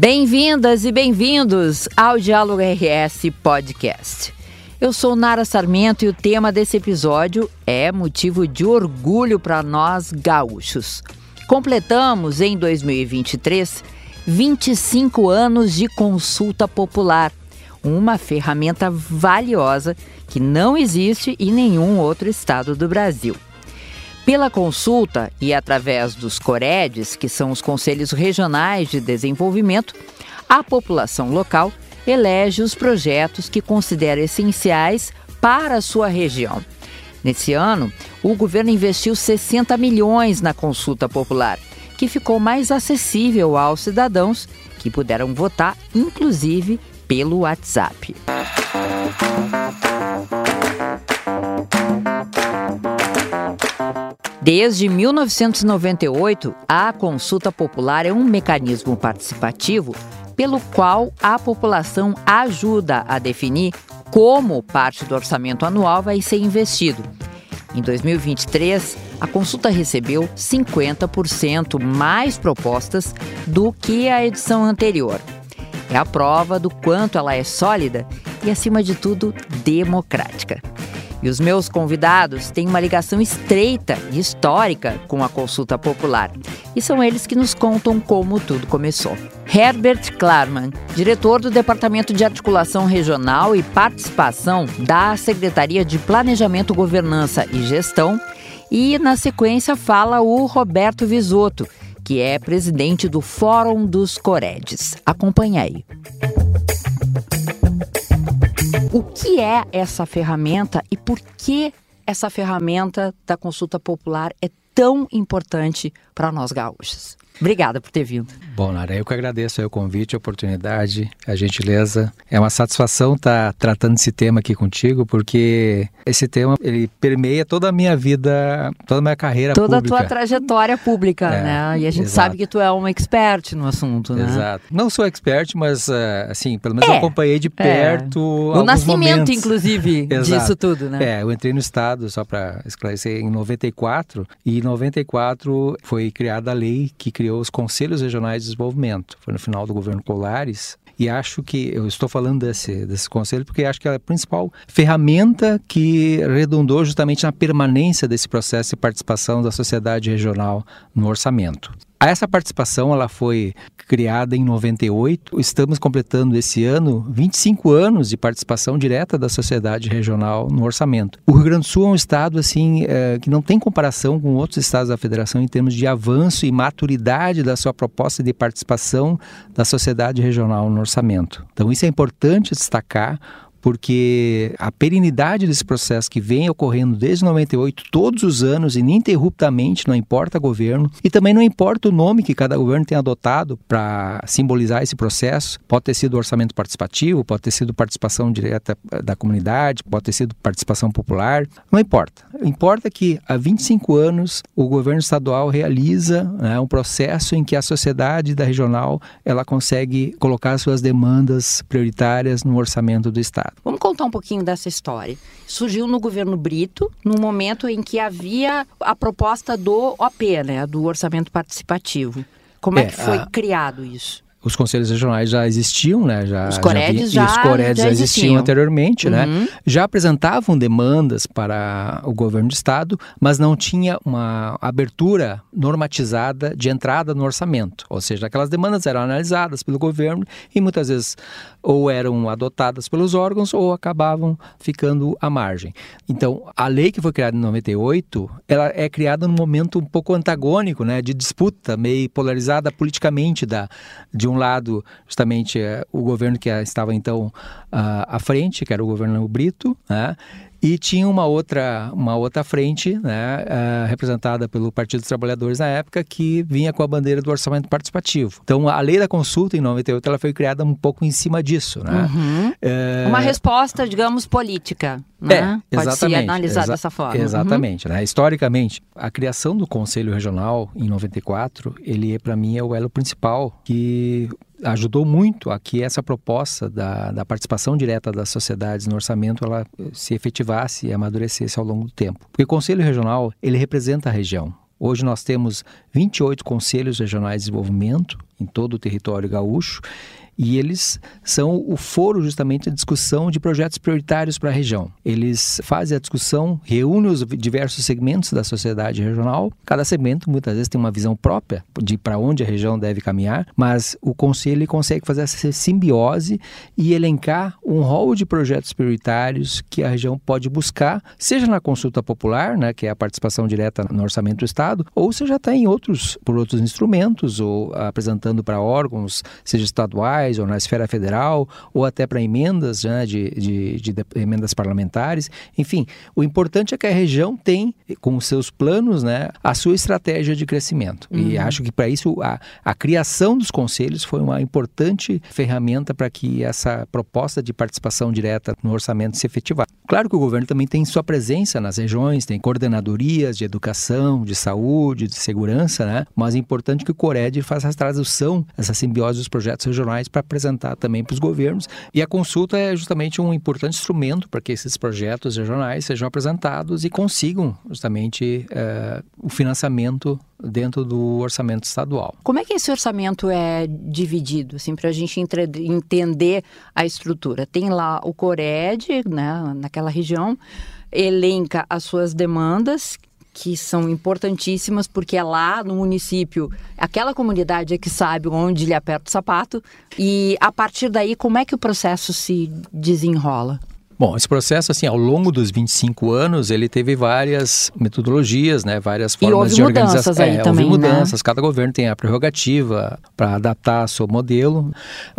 Bem-vindas e bem-vindos ao Diálogo RS Podcast. Eu sou Nara Sarmento e o tema desse episódio é motivo de orgulho para nós gaúchos. Completamos em 2023 25 anos de consulta popular, uma ferramenta valiosa que não existe em nenhum outro estado do Brasil. Pela consulta e através dos COREDs, que são os Conselhos Regionais de Desenvolvimento, a população local elege os projetos que considera essenciais para a sua região. Nesse ano, o governo investiu 60 milhões na consulta popular, que ficou mais acessível aos cidadãos que puderam votar, inclusive pelo WhatsApp. Desde 1998, a consulta popular é um mecanismo participativo pelo qual a população ajuda a definir como parte do orçamento anual vai ser investido. Em 2023, a consulta recebeu 50% mais propostas do que a edição anterior. É a prova do quanto ela é sólida e, acima de tudo, democrática. E os meus convidados têm uma ligação estreita e histórica com a consulta popular. E são eles que nos contam como tudo começou. Herbert Klarman, diretor do Departamento de Articulação Regional e Participação da Secretaria de Planejamento, Governança e Gestão. E, na sequência, fala o Roberto Visoto, que é presidente do Fórum dos Coredes. Acompanhe aí. O que é essa ferramenta e por que essa ferramenta da consulta popular é tão importante para nós gaúchos? Obrigada por ter vindo. Bom, Nara, eu que agradeço o convite, a oportunidade, a gentileza. É uma satisfação estar tá tratando esse tema aqui contigo, porque esse tema ele permeia toda a minha vida, toda a minha carreira toda pública. Toda a tua trajetória pública, é, né? E a gente exato. sabe que tu é um expert no assunto, né? Exato. Não sou expert, mas eh, assim, pelo menos é, eu acompanhei de é. perto é. O nascimento, momentos. inclusive, disso tudo, né? É, eu entrei no Estado, só para esclarecer, em 94, e em 94 foi criada a lei que criou os Conselhos Regionais de Desenvolvimento. Foi no final do governo Colares. E acho que eu estou falando desse, desse conselho porque acho que é a principal ferramenta que redundou justamente na permanência desse processo de participação da sociedade regional no orçamento. Essa participação ela foi criada em 98. Estamos completando esse ano 25 anos de participação direta da sociedade regional no orçamento. O Rio Grande do Sul é um estado assim é, que não tem comparação com outros estados da federação em termos de avanço e maturidade da sua proposta de participação da sociedade regional no orçamento. Então isso é importante destacar porque a perenidade desse processo que vem ocorrendo desde 98, todos os anos, ininterruptamente, não importa governo, e também não importa o nome que cada governo tem adotado para simbolizar esse processo, pode ter sido orçamento participativo, pode ter sido participação direta da comunidade, pode ter sido participação popular, não importa. Importa que há 25 anos o governo estadual realiza né, um processo em que a sociedade da regional ela consegue colocar suas demandas prioritárias no orçamento do Estado. Vamos contar um pouquinho dessa história. Surgiu no governo Brito, no momento em que havia a proposta do OP, né, do orçamento participativo. Como é, é que foi a... criado isso? os conselhos regionais já existiam, né? Já, os Coredes já, já, os Coredes já, existiam. existiam anteriormente, né? uhum. né? Já apresentavam demandas para o governo do estado, mas não tinha uma abertura normatizada de entrada no orçamento. Ou seja, aquelas demandas eram analisadas pelo governo e muitas vezes ou eram adotadas pelos órgãos ou acabavam ficando à margem. Então, a lei que foi criada em 98, ela é criada num momento um pouco antagônico, né, de disputa meio polarizada politicamente da de um lado, justamente é, o governo que estava então uh, à frente, que era o governo Brito, né? E tinha uma outra, uma outra frente, né, uh, representada pelo Partido dos Trabalhadores na época, que vinha com a bandeira do orçamento participativo. Então, a lei da consulta, em 98, ela foi criada um pouco em cima disso. Né? Uhum. É... Uma resposta, digamos, política. Né? É, Pode ser analisar exa dessa forma. Exatamente. Uhum. Né? Historicamente, a criação do Conselho Regional, em 94, ele, para mim, é o elo principal que ajudou muito a que essa proposta da, da, participação direta das sociedades no orçamento ela se efetivasse e amadurecesse ao longo do tempo. Porque o Conselho Regional, ele representa a região. Hoje nós temos 28 conselhos regionais de desenvolvimento em todo o território gaúcho e eles são o foro justamente de discussão de projetos prioritários para a região. Eles fazem a discussão, reúnem os diversos segmentos da sociedade regional. Cada segmento muitas vezes tem uma visão própria de para onde a região deve caminhar, mas o conselho consegue fazer essa simbiose e elencar um rol de projetos prioritários que a região pode buscar, seja na consulta popular, né, que é a participação direta no orçamento do estado, ou seja até em outros por outros instrumentos ou apresentando para órgãos, seja estaduais ou na esfera federal, ou até para emendas né, de, de, de, emendas parlamentares. Enfim, o importante é que a região tem, com os seus planos, né, a sua estratégia de crescimento. Uhum. E acho que para isso a, a criação dos conselhos foi uma importante ferramenta para que essa proposta de participação direta no orçamento se efetivasse. Claro que o governo também tem sua presença nas regiões, tem coordenadorias de educação, de saúde, de segurança, né? mas é importante que o Cored faça a tradução, essa simbiose dos projetos regionais para apresentar também para os governos. E a consulta é justamente um importante instrumento para que esses projetos regionais sejam apresentados e consigam justamente uh, o financiamento dentro do orçamento estadual. Como é que esse orçamento é dividido, assim, para a gente entender a estrutura? Tem lá o Cored, né, naquela região, elenca as suas demandas que são importantíssimas, porque é lá no município, aquela comunidade é que sabe onde lhe aperta o sapato, e a partir daí, como é que o processo se desenrola? Bom, esse processo, assim, ao longo dos 25 anos, ele teve várias metodologias, né, várias formas de organização. Aí é, também, houve mudanças, né? cada governo tem a prerrogativa para adaptar seu modelo,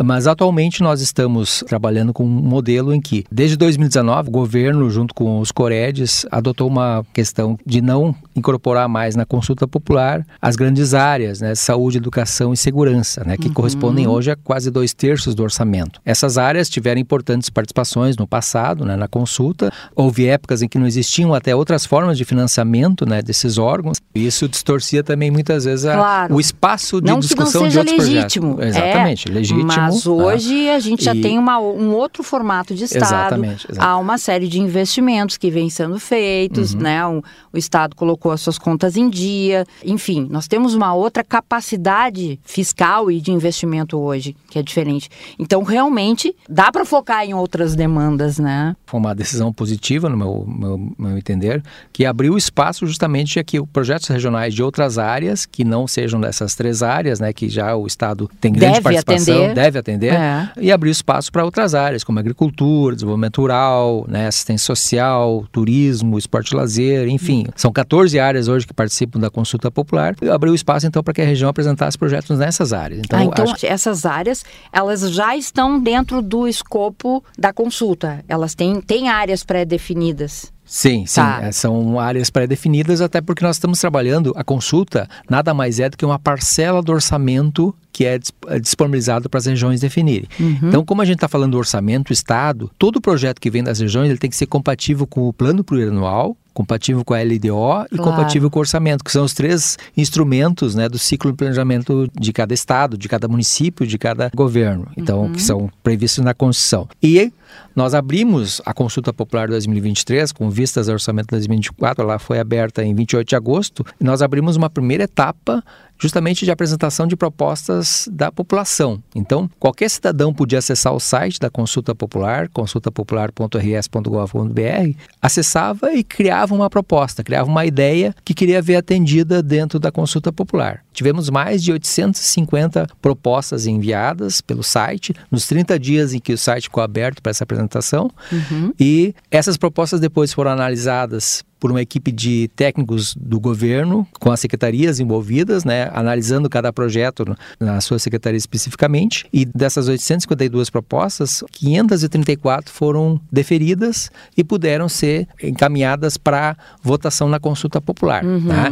mas atualmente nós estamos trabalhando com um modelo em que, desde 2019, o governo, junto com os Coredes, adotou uma questão de não incorporar mais na consulta popular as grandes áreas, né, saúde, educação e segurança, né, que uhum. correspondem hoje a quase dois terços do orçamento. Essas áreas tiveram importantes participações no passado, né, na consulta. Houve épocas em que não existiam até outras formas de financiamento né, desses órgãos. Isso distorcia também muitas vezes a, claro. o espaço de não discussão que não seja de outros legítimo. projetos. Exatamente, é, legítimo. Mas hoje a gente já tem uma, um outro formato de Estado. Exatamente, exatamente. Há uma série de investimentos que vêm sendo feitos, uhum. né? O, o Estado colocou as suas contas em dia. Enfim, nós temos uma outra capacidade fiscal e de investimento hoje, que é diferente. Então, realmente, dá para focar em outras demandas, né? Foi uma decisão positiva, no meu, meu, meu entender, que abriu espaço justamente a que projetos regionais de outras áreas, que não sejam dessas três áreas, né, que já o Estado tem grande deve participação, atender. deve atender, é. e abriu espaço para outras áreas, como agricultura, desenvolvimento rural, né, assistência social, turismo, esporte e lazer, enfim. São 14 áreas hoje que participam da consulta popular. E abriu espaço, então, para que a região apresentasse projetos nessas áreas. Então, ah, então acho... essas áreas, elas já estão dentro do escopo da consulta. Elas elas têm, têm áreas pré-definidas. Sim, sim. Tá. É, são áreas pré-definidas, até porque nós estamos trabalhando, a consulta nada mais é do que uma parcela do orçamento que é, é disponibilizado para as regiões definirem. Uhum. Então, como a gente está falando do orçamento, Estado, todo projeto que vem das regiões ele tem que ser compatível com o plano plurianual, compatível com a LDO claro. e compatível com o orçamento, que são os três instrumentos né, do ciclo de planejamento de cada estado, de cada município, de cada governo, então uhum. que são previstos na Constituição. E nós abrimos a consulta popular 2023 com vistas ao orçamento 2024, ela foi aberta em 28 de agosto, e nós abrimos uma primeira etapa justamente de apresentação de propostas da população. Então, qualquer cidadão podia acessar o site da Consulta Popular, consultapopular.rs.gov.br, acessava e criava uma proposta, criava uma ideia que queria ver atendida dentro da Consulta Popular. Tivemos mais de 850 propostas enviadas pelo site, nos 30 dias em que o site ficou aberto para essa apresentação, uhum. e essas propostas depois foram analisadas por uma equipe de técnicos do governo, com as secretarias envolvidas, né, analisando cada projeto na sua secretaria especificamente. E dessas 852 propostas, 534 foram deferidas e puderam ser encaminhadas para votação na consulta popular. Uhum. Tá?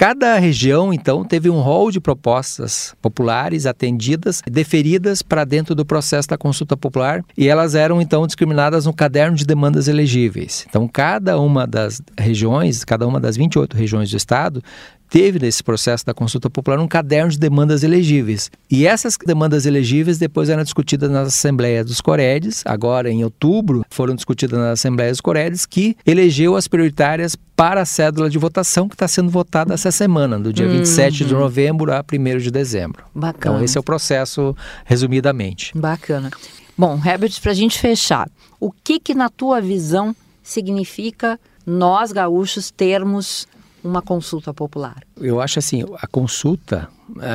Cada região, então, teve um rol de propostas populares atendidas, deferidas para dentro do processo da consulta popular, e elas eram, então, discriminadas no caderno de demandas elegíveis. Então, cada uma das regiões, cada uma das 28 regiões do Estado, teve nesse processo da consulta popular um caderno de demandas elegíveis. E essas demandas elegíveis depois eram discutidas nas assembleias dos Coredes, agora em outubro foram discutidas nas assembleias dos Coredes, que elegeu as prioritárias para a cédula de votação que está sendo votada essa semana, do dia uhum. 27 de novembro a 1 de dezembro. Bacana. Então esse é o processo resumidamente. Bacana. Bom, Herbert, para a gente fechar, o que que na tua visão significa nós gaúchos termos uma consulta popular? Eu acho assim, a consulta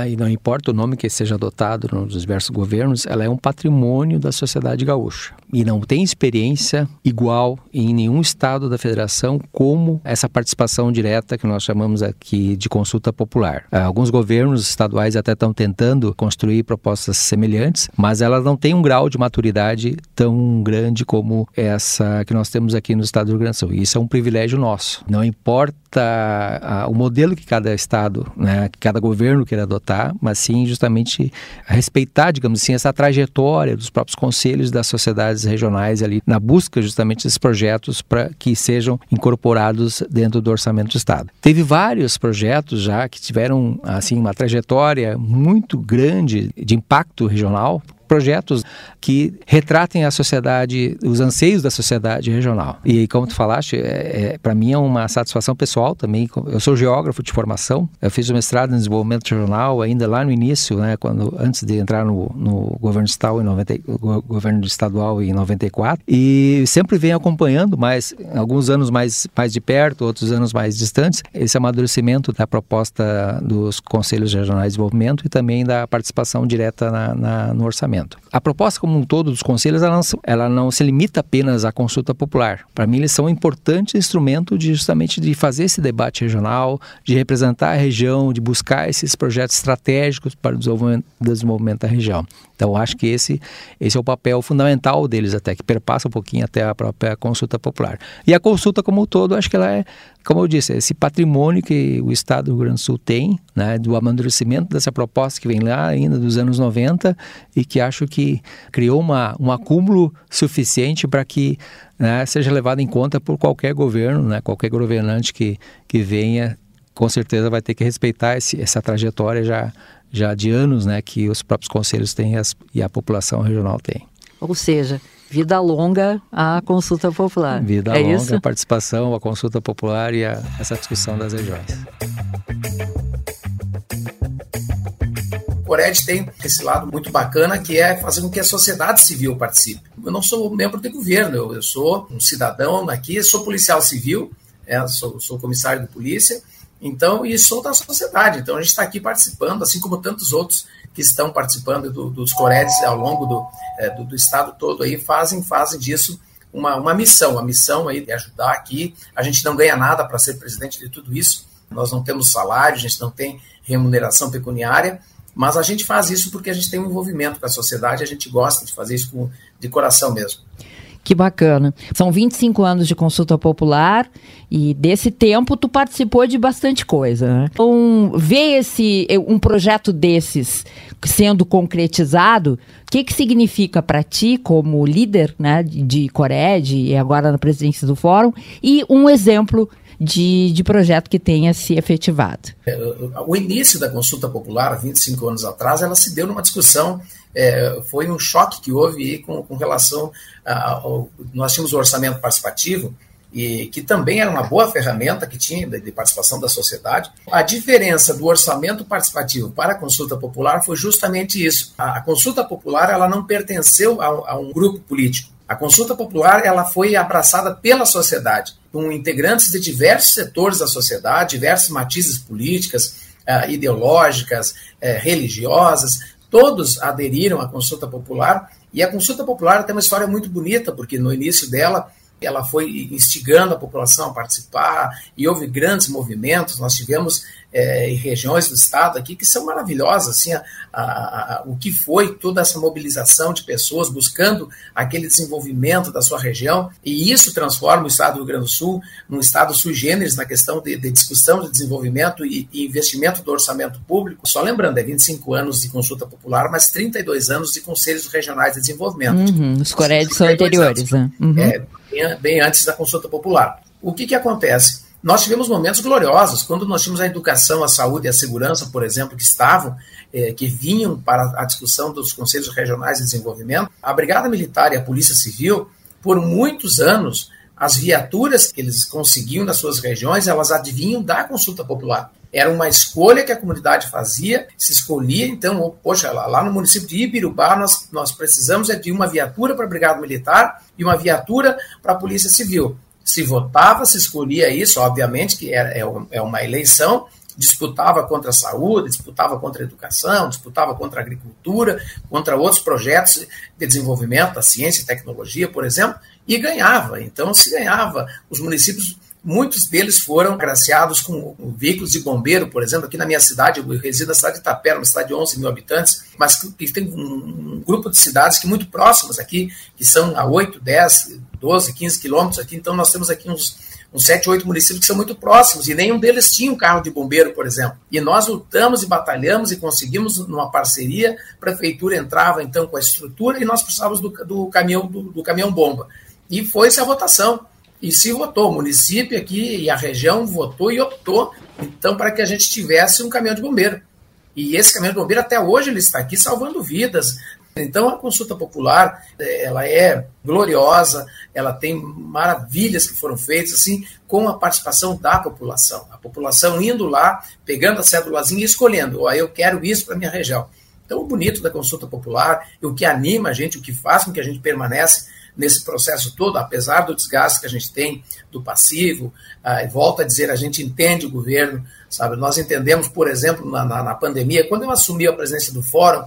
e não importa o nome que seja adotado nos diversos governos, ela é um patrimônio da sociedade gaúcha. E não tem experiência igual em nenhum estado da federação como essa participação direta que nós chamamos aqui de consulta popular. É, alguns governos estaduais até estão tentando construir propostas semelhantes, mas elas não têm um grau de maturidade tão grande como essa que nós temos aqui no estado do Rio Grande do Sul. E isso é um privilégio nosso. Não importa o modelo que cada estado, né, que cada governo queira adotar, mas sim justamente respeitar, digamos assim, essa trajetória dos próprios conselhos das sociedades regionais ali na busca justamente desses projetos para que sejam incorporados dentro do orçamento do Estado. Teve vários projetos já que tiveram assim uma trajetória muito grande de impacto regional, projetos que retratem a sociedade, os anseios da sociedade regional. E como tu falaste, é, é para mim é uma satisfação pessoal também. Eu sou geógrafo de formação, eu fiz o mestrado em desenvolvimento regional ainda lá no início, né, quando antes de entrar no, no governo estadual em 90, governo estadual em 94, e sempre venho acompanhando, mas alguns anos mais mais de perto, outros anos mais distantes, esse amadurecimento da proposta dos conselhos regionais de desenvolvimento e também da participação direta na, na no orçamento. A proposta como um todo dos conselhos, ela não, ela não se limita apenas à consulta popular. Para mim, eles são um importante instrumento de justamente de fazer esse debate regional, de representar a região, de buscar esses projetos estratégicos para o desenvolvimento, desenvolvimento da região. Então, acho que esse, esse é o papel fundamental deles até, que perpassa um pouquinho até a própria consulta popular. E a consulta como um todo, acho que ela é, como eu disse, esse patrimônio que o Estado do Rio Grande do Sul tem, né, do amadurecimento dessa proposta que vem lá ainda dos anos 90 e que acho que criou uma, um acúmulo suficiente para que né, seja levado em conta por qualquer governo, né, qualquer governante que, que venha, com certeza vai ter que respeitar esse, essa trajetória já já de anos né, que os próprios conselhos têm as, e a população regional tem. Ou seja, vida longa a consulta popular. Vida é longa isso? a participação, a consulta popular e a, essa discussão das regiões. O Cored tem esse lado muito bacana que é fazer com que a sociedade civil participe. Eu não sou membro do governo, eu, eu sou um cidadão aqui, sou policial civil, é, sou, sou comissário de polícia, então, e sou da sociedade. Então, a gente está aqui participando, assim como tantos outros que estão participando do, dos Coredes ao longo do, é, do, do, estado todo aí, fazem, fazem disso uma, uma missão, uma missão aí de ajudar aqui. A gente não ganha nada para ser presidente de tudo isso, nós não temos salário, a gente não tem remuneração pecuniária, mas a gente faz isso porque a gente tem um envolvimento com a sociedade, a gente gosta de fazer isso com, de coração mesmo. Que bacana. São 25 anos de consulta popular e desse tempo tu participou de bastante coisa. Né? Então, ver esse, um projeto desses sendo concretizado, o que, que significa para ti como líder né, de Cored e agora na presidência do fórum e um exemplo de, de projeto que tenha se efetivado? É, o início da consulta popular, 25 anos atrás, ela se deu numa discussão é, foi um choque que houve com, com relação ao. Nós tínhamos o orçamento participativo, e que também era uma boa ferramenta que tinha de, participação da sociedade. A diferença do orçamento participativo para a consulta popular foi justamente isso. A, a consulta popular ela não pertenceu a, a, um grupo político. A consulta popular ela foi abraçada pela sociedade, com integrantes de diversos setores da sociedade, diversas matizes políticas, uh, ideológicas, uh, religiosas, todos aderiram à consulta popular. E a consulta popular tem uma história muito bonita, porque no início dela ela foi instigando a população a participar e houve grandes movimentos. Nós tivemos é, regiões do estado aqui que são maravilhosas, assim, a, a, a, o que foi toda essa mobilização de pessoas buscando aquele desenvolvimento da sua região, e isso transforma o estado do Rio Grande do Sul num estado sui generis na questão de, de discussão de desenvolvimento e, e, investimento do orçamento público. Só lembrando, é 25 anos de consulta popular, mas 32 anos de conselhos regionais de desenvolvimento. Uhum, os Coréis são anteriores, né? Uhum. É, bem, antes da consulta popular. O que, que acontece? nós tivemos momentos gloriosos, quando nós tínhamos a educação, a saúde e a segurança, por exemplo, que estavam, eh, que vinham para a discussão dos conselhos regionais de desenvolvimento, a Brigada Militar e a Polícia Civil, por muitos anos, as viaturas que eles conseguiam nas suas regiões, elas adivinham da consulta popular. Era uma escolha que a comunidade fazia, se escolhia, então, poxa, lá, lá no município de Ibirubá, nós, nós precisamos é de uma viatura para a Brigada Militar e uma viatura para a Polícia Civil se votava, se escolhia isso, obviamente que é, é uma eleição, disputava contra a saúde, disputava contra a educação, disputava contra a agricultura, contra outros projetos de desenvolvimento, da ciência e tecnologia, por exemplo, e ganhava. Então, se ganhava, os municípios, muitos deles foram agraciados com veículos de bombeiro, por exemplo, aqui na minha cidade, eu resido na cidade de Itapera, uma cidade de 11 mil habitantes, mas que tem um grupo de cidades que muito próximas aqui, que são a 8, 10, 12, 15 quilômetros aqui, então nós temos aqui uns, uns 7, 8 municípios que são muito próximos, e nenhum deles tinha um carro de bombeiro, por exemplo. E nós lutamos e batalhamos e conseguimos, numa parceria, a prefeitura entrava então com a estrutura e nós precisávamos do, do caminhão do, do caminhão bomba. E foi-se a votação. E se votou, o município aqui e a região votou e optou, então, para que a gente tivesse um caminhão de bombeiro. E esse caminhão de bombeiro até hoje ele está aqui salvando vidas, então, a consulta popular, eh, ela é gloriosa, ela tem maravilhas que foram feitas, assim, com a participação da população. A população indo lá, pegando a cédulazinha e escolhendo, oh, eu quero isso para minha região. Então, o bonito da consulta popular, o que anima a gente, o que faz com que a gente permanece nesse processo todo, apesar do desgaste que a gente tem do passivo, ah, e volta a dizer, a gente entende o governo, sabe? Nós entendemos, por exemplo, na, na, na pandemia, quando eu assumi a presidência do fórum,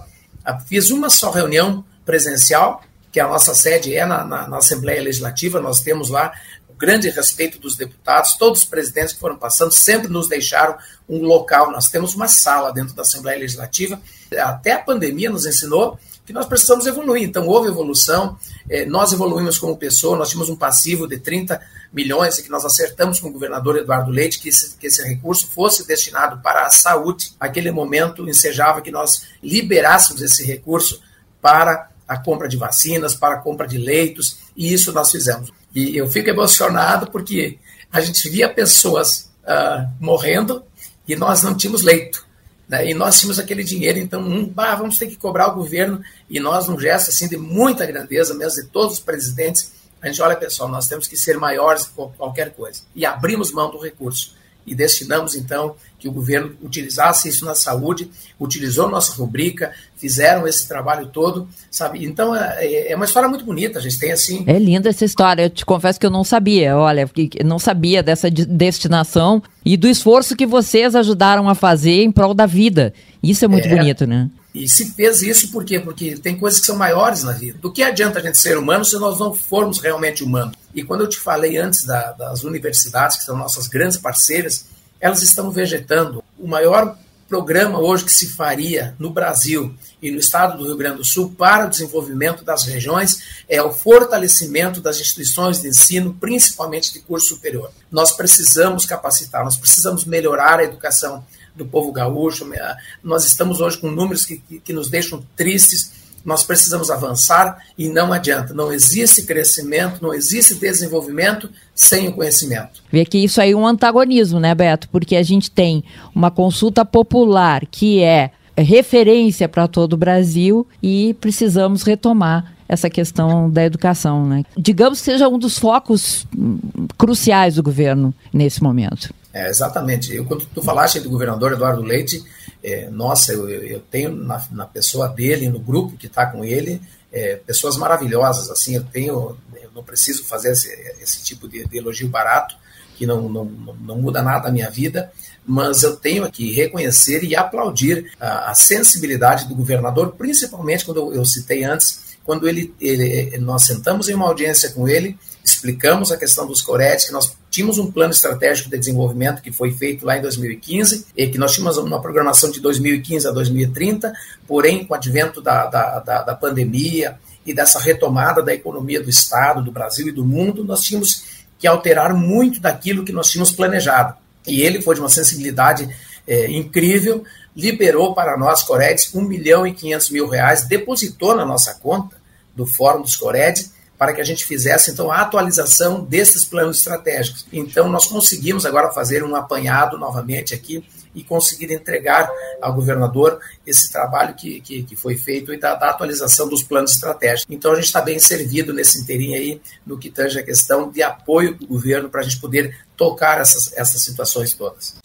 Fiz uma só reunião presencial, que a nossa sede é na, na, na Assembleia Legislativa, nós temos lá grande respeito dos deputados, todos os presidentes que foram passando sempre nos deixaram um local, nós temos uma sala dentro da Assembleia Legislativa. Até a pandemia nos ensinou que nós precisamos evoluir. Então, houve evolução, eh, nós evoluímos como pessoa, nós tínhamos um passivo de 30 milhões que nós acertamos com o governador Eduardo Leite que esse, que esse recurso fosse destinado para a saúde. Aquele momento ensejava que nós liberássemos esse recurso para a compra de vacinas, para a compra de leitos, e isso nós fizemos. E eu fico emocionado porque a gente via pessoas uh, morrendo e nós não tínhamos leito. Né? E nós tínhamos aquele dinheiro, então, um, vamos ter que cobrar o governo. E nós, num gesto assim, de muita grandeza, mesmo de todos os presidentes, a gente olha, pessoal, nós temos que ser maiores que qualquer coisa. E abrimos mão do recurso. E destinamos, então, que o governo utilizasse isso na saúde, utilizou nossa rubrica, fizeram esse trabalho todo, sabe? Então, é, é uma história muito bonita, a gente tem assim... É linda essa história, eu te confesso que eu não sabia, olha, não sabia dessa destinação e do esforço que vocês ajudaram a fazer em prol da vida. Isso é muito é, bonito, né? E se fez isso por quê? Porque tem coisas que são maiores na vida. Do que adianta a gente ser humano se nós não formos realmente humanos? E quando eu te falei antes da, das universidades, que são nossas grandes parceiras, elas estão vegetando. O maior programa hoje que se faria no Brasil e no estado do Rio Grande do Sul para o desenvolvimento das regiões é o fortalecimento das instituições de ensino, principalmente de curso superior. Nós precisamos capacitar, nós precisamos melhorar a educação do povo gaúcho. Nós estamos hoje com números que, que, que nos deixam tristes. Nós precisamos avançar e não adianta. Não existe crescimento, não existe desenvolvimento sem o conhecimento. Vê que isso aí é um antagonismo, né, Beto? Porque a gente tem uma consulta popular que é referência para todo o Brasil e precisamos retomar essa questão da educação, né? Digamos que seja um dos focos hum, cruciais do governo nesse momento. É, exatamente. Eu, quando tu falaste do governador Eduardo Leite, é, nossa, eu, eu tenho na, na, pessoa dele, no grupo que está com ele, é, pessoas maravilhosas. Assim, eu tenho, eu não preciso fazer esse, esse tipo de, de, elogio barato, que não, não, não muda nada a minha vida, mas eu tenho que reconhecer e aplaudir a, a sensibilidade do governador, principalmente quando eu, eu citei antes, quando ele, ele, nós sentamos em uma audiência com ele, explicamos a questão dos coretes, que nós tínhamos um plano estratégico de desenvolvimento que foi feito lá em 2015, e que nós tínhamos uma programação de 2015 a 2030, porém, com o advento da, da, da, da pandemia e dessa retomada da economia do Estado, do Brasil e do mundo, nós tínhamos que alterar muito daquilo que nós tínhamos planejado. E ele foi de uma sensibilidade é, incrível, liberou para nós, Coredes, 1 milhão e 500 mil reais, depositou na nossa conta do Fórum dos Coredes, para que a gente fizesse então a atualização desses planos estratégicos. Então nós conseguimos agora fazer um apanhado novamente aqui e conseguir entregar ao governador esse trabalho que, que, que foi feito e da, da, atualização dos planos estratégicos. Então a gente está bem servido nesse inteirinho aí, no que tange a questão de apoio do governo para a gente poder tocar essas, essas situações todas.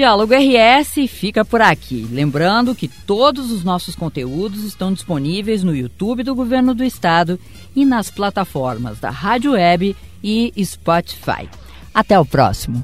Diálogo RS fica por aqui. Lembrando que todos os nossos conteúdos estão disponíveis no YouTube do Governo do Estado e nas plataformas da Rádio Web e Spotify. Até o próximo.